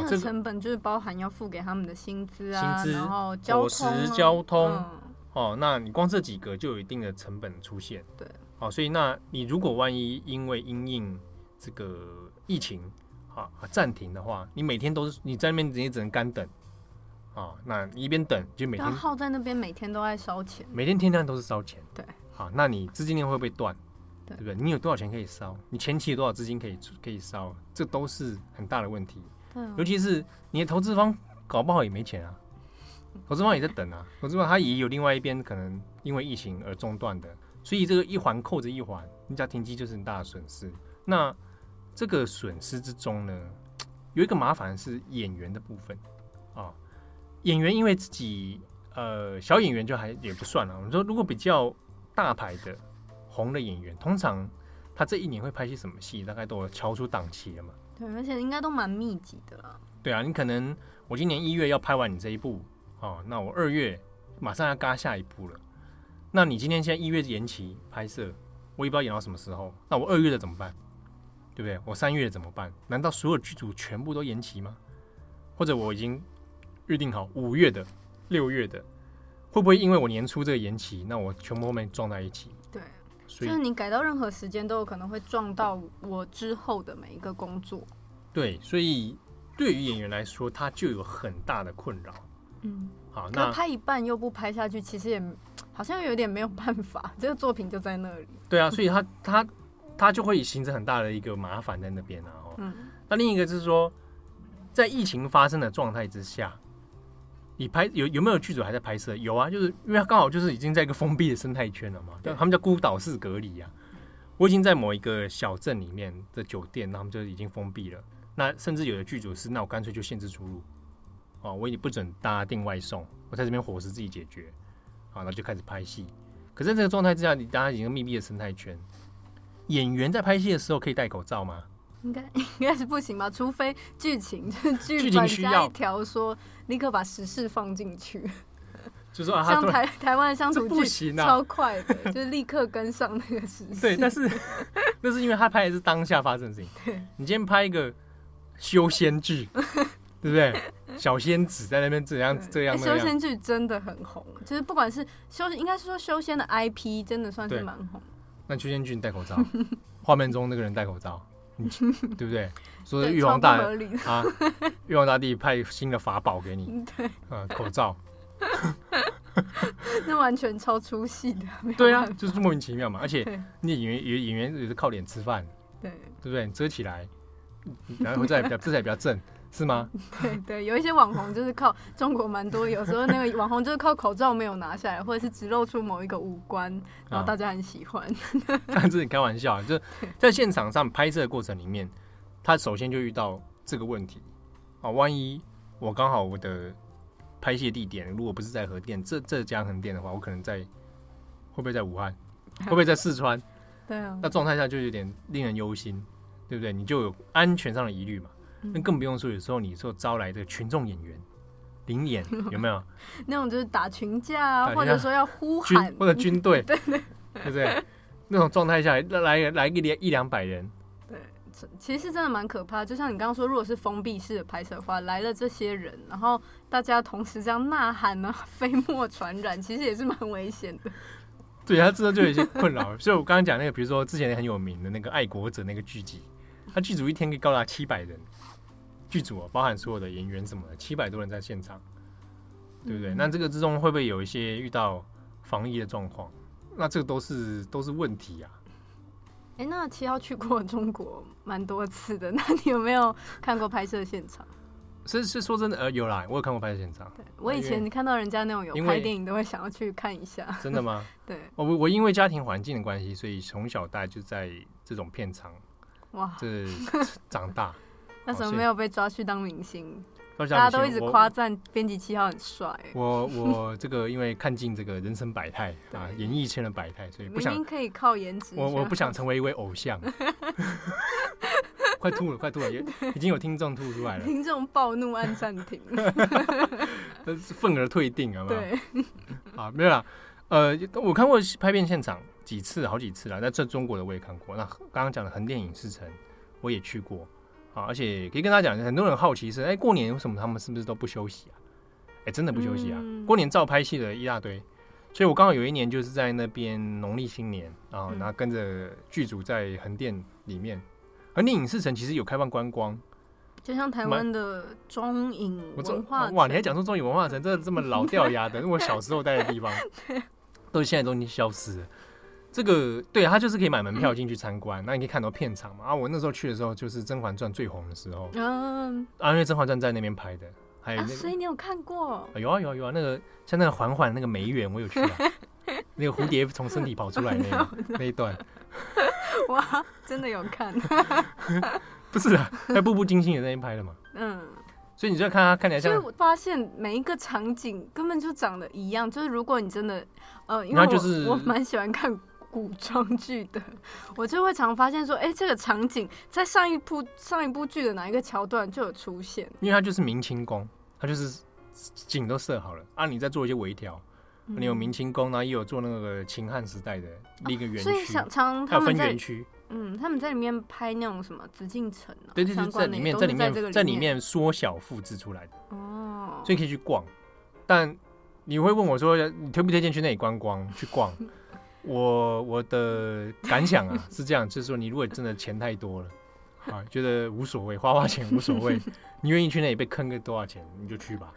那个成本就是包含要付给他们的薪资啊，然后交通、伙食、交通。哦，那你光这几个就有一定的成本出现。对，哦，所以那你如果万一因为因应这个疫情啊暂停的话，你每天都是你在那边你只能干等啊。那你一边等就每天耗在那边，每天都在烧钱，每天天天都是烧钱。对，好，那你资金链会不会断？对不对？你有多少钱可以烧？你前期有多少资金可以可以烧？这都是很大的问题。尤其是你的投资方搞不好也没钱啊，投资方也在等啊，投资方他也有另外一边可能因为疫情而中断的，所以这个一环扣着一环，你只要停机就是很大的损失。那这个损失之中呢，有一个麻烦是演员的部分啊，演员因为自己呃小演员就还也不算了，我们说如果比较大牌的红的演员，通常他这一年会拍些什么戏，大概都敲出档期了嘛。对，而且应该都蛮密集的啦。对啊，你可能我今年一月要拍完你这一部，哦，那我二月马上要嘎下一部了。那你今天现在一月延期拍摄，我也不知道演到什么时候。那我二月的怎么办？对不对？我三月的怎么办？难道所有剧组全部都延期吗？或者我已经预定好五月的、六月的，会不会因为我年初这个延期，那我全部后面撞在一起？对。就是你改到任何时间都有可能会撞到我之后的每一个工作。对，所以对于演员来说，他就有很大的困扰。嗯，好，那拍一半又不拍下去，其实也好像有点没有办法，这个作品就在那里。对啊，所以他他他就会形成很大的一个麻烦在那边啊。嗯，那另一个就是说，在疫情发生的状态之下。你拍有有没有剧组还在拍摄？有啊，就是因为他刚好就是已经在一个封闭的生态圈了嘛，对，他们叫孤岛式隔离啊。我已经在某一个小镇里面的酒店，那他们就已经封闭了。那甚至有的剧组是，那我干脆就限制出入，哦，我也不准大家订外送，我在这边伙食自己解决，好，那就开始拍戏。可是这个状态之下，你大家已经密闭的生态圈，演员在拍戏的时候可以戴口罩吗？应该 应该是不行吧，除非剧情 剧本加一条说立刻把时事放进去，就说、啊、像台台湾的乡土剧超快的，就是立刻跟上那个时事。对，但是那是因为他拍的是当下发生的事情。对，你今天拍一个修仙剧，对不对？小仙子在那边这样这样，修仙剧真的很红，就是不管是修，应该是说修仙的 IP 真的算是蛮红。那修仙剧戴口罩，画面中那个人戴口罩。对不对？说玉皇大啊，玉皇大帝派新的法宝给你，对，呃，口罩，那完全超出戏的，对啊，就是莫名其妙嘛。而且你演员，演演员也是靠脸吃饭，对，对不对？遮起来，然后再比较，这才比较正。是吗？对对，有一些网红就是靠中国蛮多，有时候那个网红就是靠口罩没有拿下来，或者是只露出某一个五官，然后大家很喜欢。但是你开玩笑，就在现场上拍摄的过程里面，他首先就遇到这个问题啊，万一我刚好我的拍摄地点如果不是在横店，这这家横店的话，我可能在会不会在武汉，会不会在四川？对啊，那状态下就有点令人忧心，对不对？你就有安全上的疑虑嘛。那更不用说，有时候你说招来这个群众演员临演 有没有？那种就是打群架啊，或者说要呼喊，或者军队，对对，对不对？那种状态下来来来一两一两百人，对，其实真的蛮可怕。就像你刚刚说，如果是封闭式的拍摄的话，来了这些人，然后大家同时这样呐喊呢，飞沫传染，其实也是蛮危险的。对，他真的就有一些困扰。所以我刚刚讲那个，比如说之前很有名的那个爱国者那个剧集，他剧组一天可以高达七百人。剧组包含所有的演员什么的，七百多人在现场，对不对？嗯、那这个之中会不会有一些遇到防疫的状况？那这个都是都是问题啊。哎、欸，那七号去过中国蛮多次的，那你有没有看过拍摄现场？是是说真的，呃，有啦，我有看过拍摄现场。对，我以前看到人家那种有拍电影，都会想要去看一下。真的吗？对，我我因为家庭环境的关系，所以从小大概就在这种片场哇，这 长大。那时候没有被抓去当明星。大家都一直夸赞编辑七号很帅。我我 这个因为看尽这个人生百态啊，演艺圈的百态，所以不想可以靠颜值。我我不想成为一位偶像。快吐了，快吐了，也已经有听众吐出来了。听众暴怒，按暂停。愤而退订，好不好？对。啊，没有啦。呃，我看过拍片现场几次，好几次了。在这中国的我也看过。那刚刚讲的横店影视城，我也去过。啊，而且可以跟大家讲，很多人好奇是，哎、欸，过年为什么他们是不是都不休息啊？哎、欸，真的不休息啊！嗯、过年照拍戏的一大堆，所以我刚好有一年就是在那边农历新年啊，然后跟着剧组在横店里面，横店影视城其实有开放观光，就像台湾的中影文化哇，你还讲说中影文化城，这这么老掉牙的，因为我小时候待的地方，都现在都已经消失了。这个对，他就是可以买门票进去参观，那你可以看到片场嘛。啊，我那时候去的时候就是《甄嬛传》最红的时候，嗯，啊，因为《甄嬛传》在那边拍的，还有、那所以你有看过？啊、有啊有啊有啊，那个像那个嬛嬛那个梅园，我有去啊，那个蝴蝶从身体跑出来那 那一段，哇，真的有看？不是啊，在步步惊心的那边拍的嘛，嗯，所以你就看他看起来像，所以我发现每一个场景根本就长得一样，就是如果你真的，呃，因为我就是我蛮喜欢看。古装剧的，我就会常发现说，哎、欸，这个场景在上一部上一部剧的哪一个桥段就有出现，因为它就是明清宫，它就是景都设好了，啊，你再做一些微调，嗯、你有明清宫，然后也有做那个秦汉时代的一个园区、啊，所以想常他们在园区，嗯，他们在里面拍那种什么紫禁城、啊，对对对，在里面在里面在里面。缩小复制出来的，哦，所以可以去逛，但你会问我说，你推不推荐去那里观光？去逛？我我的感想啊是这样，就是说你如果真的钱太多了，啊，觉得无所谓，花花钱无所谓，你愿意去那里被坑个多少钱你就去吧。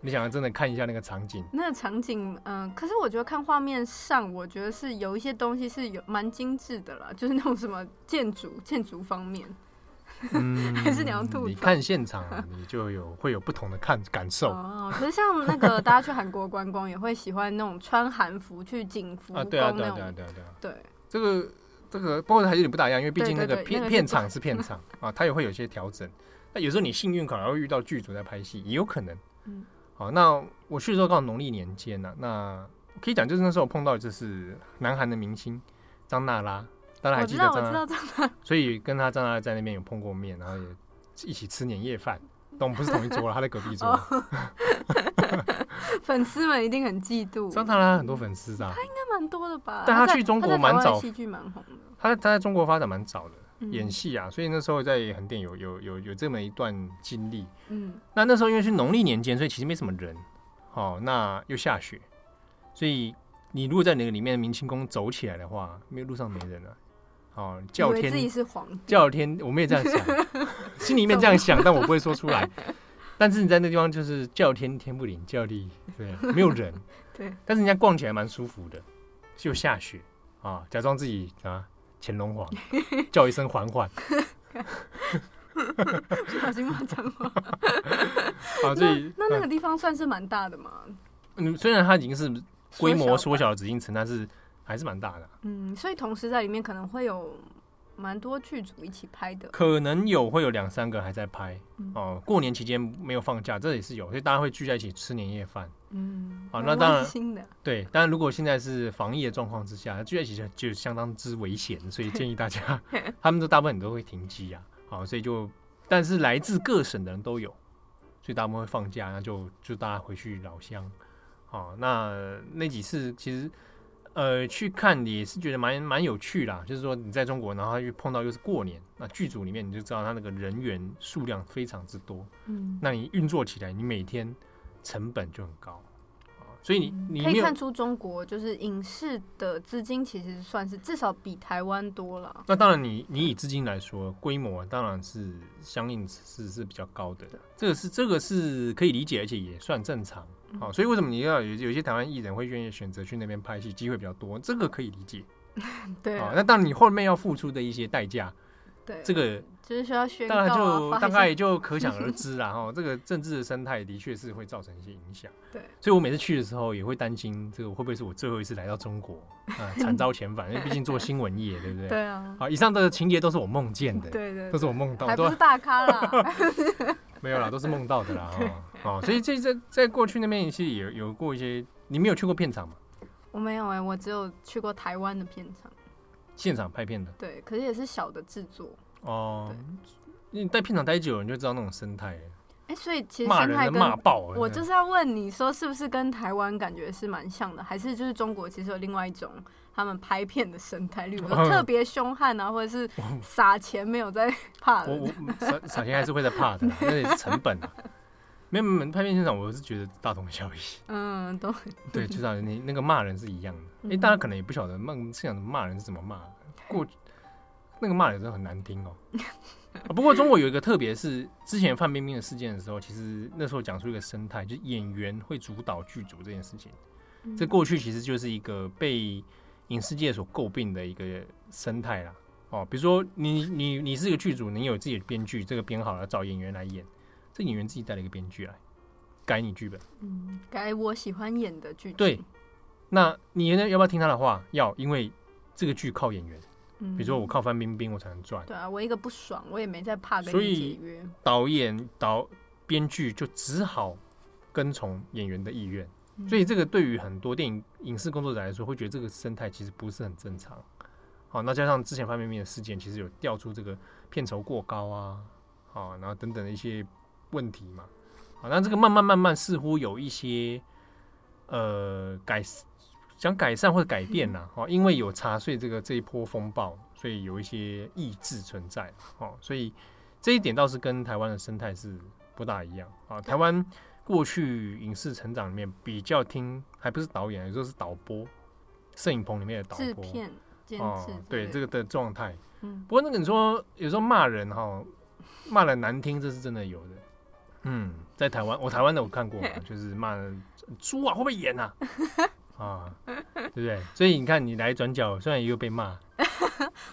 你想要真的看一下那个场景，那个场景，嗯、呃，可是我觉得看画面上，我觉得是有一些东西是有蛮精致的啦，就是那种什么建筑建筑方面。嗯，还是你要吐。你看现场，你就有会有不同的看感受。哦，可是像那个 大家去韩国观光，也会喜欢那种穿韩服去景福宫那种。对啊，对啊，对啊，对啊。对，这个这个，不过还是有点不大一样，因为毕竟那个片片场是片场啊，它也会有一些调整。那有时候你幸运可能会遇到剧组在拍戏，也有可能。嗯。好，那我去的时候刚好农历年间呐，那可以讲就是那时候我碰到就是南韩的明星张娜拉。当然还记得张娜拉，所以跟他张娜拉在那边有碰过面，然后也一起吃年夜饭。但我们不是同一桌了，他在隔壁桌。粉丝们一定很嫉妒。张大拉很多粉丝啊，他应该蛮多的吧？但他去中国蛮早，戏剧蛮红的。他他在中国发展蛮早的，演戏啊，所以那时候在横店有有有有这么一段经历。嗯，那那时候因为是农历年间，所以其实没什么人。哦，那又下雪，所以你如果在那个里面的明清宫走起来的话，没有路上没人了。哦，叫天自己是皇帝，叫天，我们也这样想，心里面这样想，但我不会说出来。但是你在那地方就是叫天天不灵，叫地对，没有人，对。但是人家逛起来蛮舒服的，就下雪啊，假装自己啊乾隆皇，叫一声缓缓，不小心骂脏话。好，所以那那个地方算是蛮大的嘛？嗯，虽然它已经是规模缩小的紫禁城，但是。还是蛮大的，嗯，所以同时在里面可能会有蛮多剧组一起拍的，可能有会有两三个还在拍哦。过年期间没有放假，这也是有，所以大家会聚在一起吃年夜饭，嗯，好，那当然对。当然，如果现在是防疫的状况之下，聚在一起就就相当之危险，所以 建议大家，他们都大部分都会停机啊，好，所以就但是来自各省的人都有，所以大部分会放假，那就就大家回去老乡，好，那那几次其实。呃，去看也是觉得蛮蛮有趣啦。就是说你在中国，然后又碰到又是过年，那剧组里面你就知道他那个人员数量非常之多，嗯，那你运作起来，你每天成本就很高，所以你你可以看出中国就是影视的资金其实算是至少比台湾多了。那当然你，你你以资金来说，规模当然是相应是是比较高的，这个是这个是可以理解，而且也算正常。好，所以为什么你要有有些台湾艺人会愿意选择去那边拍戏，机会比较多，这个可以理解。对啊，那当然你后面要付出的一些代价，对，这个就是需要宣告，当然就大概也就可想而知啦。哈，这个政治的生态的确是会造成一些影响。对，所以我每次去的时候也会担心，这个会不会是我最后一次来到中国啊，惨遭遣返？因为毕竟做新闻业，对不对？对啊。好，以上的情节都是我梦见的，对对，都是我梦到，还不是大咖啦。没有啦，都是梦到的啦。哦，所以这在在过去那边其实也有有过一些，你没有去过片场吗？我没有哎，我只有去过台湾的片场。现场拍片的，对，可是也是小的制作哦。你在片场待久了，你就知道那种生态。哎，所以其实骂人的骂爆，我就是要问你说，是不是跟台湾感觉是蛮像的，还是就是中国其实有另外一种他们拍片的生态，例如 说特别凶悍啊，或者是撒钱没有在 怕的。我我撒撒钱还是会在怕的，那也是成本啊。没有没有，拍片现场我是觉得大同小异。嗯，都对，就像你那个骂人是一样的。哎、欸，大家可能也不晓得骂现场骂人是怎么骂。过那个骂人真的很难听哦。不过中国有一个特别，是之前范冰冰的事件的时候，其实那时候讲出一个生态，就是演员会主导剧组这件事情。这过去其实就是一个被影视界所诟病的一个生态啦。哦，比如说你你你是一个剧组，你有自己的编剧，这个编好了找演员来演。这演员自己带了一个编剧来改你剧本，嗯，改我喜欢演的剧。对，那你呢？要不要听他的话？要，因为这个剧靠演员。嗯，比如说我靠范冰冰，我才能赚。对啊，我一个不爽，我也没在怕跟你解约。所以导演导编剧就只好跟从演员的意愿。嗯，所以这个对于很多电影影视工作者来说，会觉得这个生态其实不是很正常。好，那加上之前范冰冰的事件，其实有调出这个片酬过高啊，好，然后等等的一些。问题嘛，好，那这个慢慢慢慢似乎有一些呃改想改善或者改变呐，哦，因为有查税这个这一波风暴，所以有一些意志存在，哦，所以这一点倒是跟台湾的生态是不大一样啊。台湾过去影视成长里面比较听，还不是导演，有时候是导播，摄影棚里面的导播，哦，对这个的状态，嗯，不过那个你说有时候骂人哈，骂人难听，这是真的有的。嗯，在台湾，我台湾的我看过，就是骂猪啊，会不会演啊？啊，对不对？所以你看，你来转角，虽然也有被骂，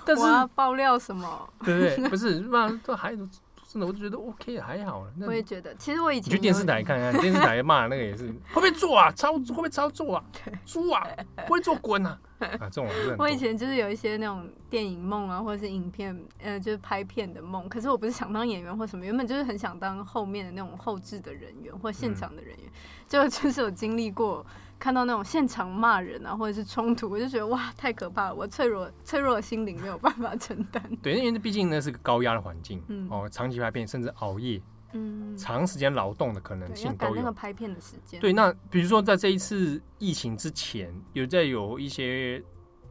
但是爆料什么？对不对？不是骂这还真的，我就觉得 OK，还好。我也觉得，其实我以前去电视台看看，电视台骂那个也是 会不会做啊？操，会不会操作啊？猪啊，不会做滚啊？啊，这种我以前就是有一些那种电影梦啊，或者是影片，呃，就是拍片的梦。可是我不是想当演员或什么，原本就是很想当后面的那种后置的人员或现场的人员。就、嗯、就是有经历过看到那种现场骂人啊，或者是冲突，我就觉得哇，太可怕了！我脆弱脆弱的心灵没有办法承担。对，因为毕竟那是个高压的环境，嗯，哦，长期拍片甚至熬夜，嗯，长时间劳动的可能性都有。赶那个拍片的时间。对，那比如说在这一次疫情之前，有在有一些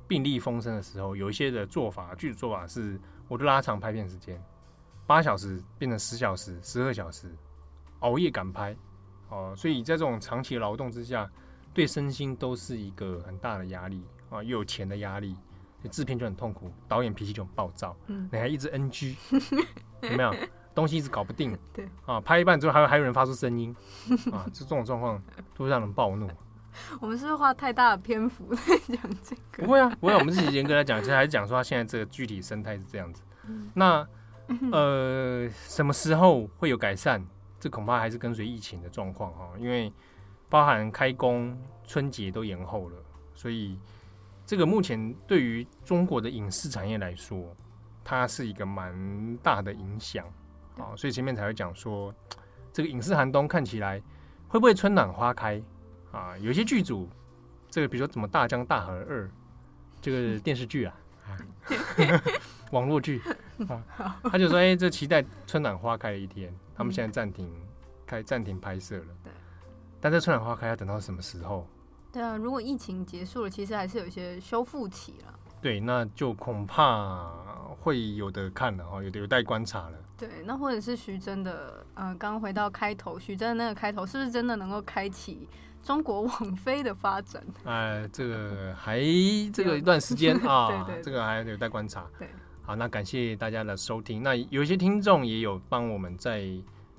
病例风声的时候，有一些的做法，具体做法是，我就拉长拍片时间，八小时变成十小时、十二小时，熬夜赶拍，哦，所以在这种长期劳动之下。对身心都是一个很大的压力啊，又有钱的压力，制片就很痛苦，导演脾气就很暴躁，嗯，你还一直 NG，有没有？东西一直搞不定，对啊，拍一半之后还有还有人发出声音啊，就这种状况都会让人暴怒。我们是不是花太大的篇幅在讲这个？不会啊，不会，我们自己严格来讲，其实还是讲说他现在这个具体生态是这样子。嗯、那呃，什么时候会有改善？这恐怕还是跟随疫情的状况哈，因为。包含开工、春节都延后了，所以这个目前对于中国的影视产业来说，它是一个蛮大的影响啊。所以前面才会讲说，这个影视寒冬看起来会不会春暖花开啊？有些剧组，这个比如说什么《大江大河二》这个电视剧啊，啊网络剧啊，他就说：“哎，这期待春暖花开的一天。”他们现在暂停开暂停拍摄了。但这春暖花开要等到什么时候？对啊，如果疫情结束了，其实还是有一些修复期了。对，那就恐怕会有的看了哈，有的有待观察了。对，那或者是徐峥的，嗯、呃，刚刚回到开头，徐峥的那个开头，是不是真的能够开启中国网飞的发展？哎，这个还这个一段时间 啊，对，对对，这个还有待观察。对，好，那感谢大家的收听。那有一些听众也有帮我们在。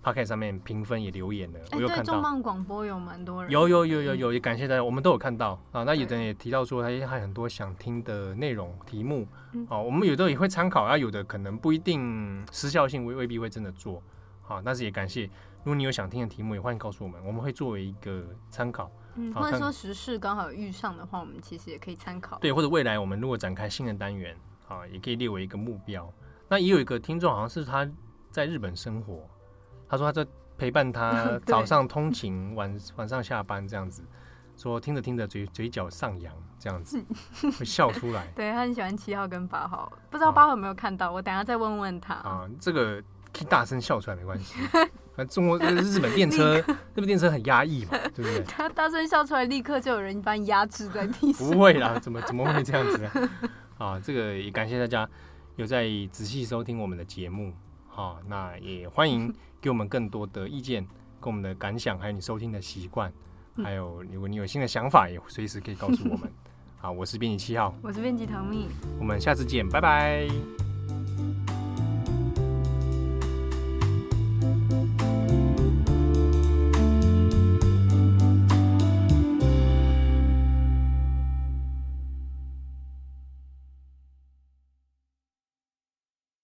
Podcast 上面评分也留言了，欸、我有看到。重磅广播有蛮多人，有有有有有，也感谢大家，我们都有看到。啊。那有的人也提到说，他还有很多想听的内容题目，啊，我们有的也会参考，啊，有的可能不一定时效性未未必会真的做，好，但是也感谢，如果你有想听的题目，也欢迎告诉我们，我们会作为一个参考，嗯，或者说时事刚好遇上的话，我们其实也可以参考，对，或者未来我们如果展开新的单元，啊，也可以列为一个目标。那也有一个听众好像是他在日本生活，他说他在。陪伴他 早上通勤，晚晚上下班这样子，说听着听着嘴嘴角上扬这样子，会笑出来。对，他很喜欢七号跟八号，不知道八号有没有看到？啊、我等下再问问他。啊，这个可以大声笑出来没关系。反正中国日本电车，日本电车很压抑嘛，对不对？他大声笑出来，立刻就有人把你压制在地上。不会啦，怎么怎么会这样子呢？啊，这个也感谢大家有在仔细收听我们的节目。好，那也欢迎。给我们更多的意见，跟我们的感想，还有你收听的习惯，还有如果你有新的想法，也随时可以告诉我们。好，我是编辑七号，我是编辑唐蜜，我们下次见，拜拜。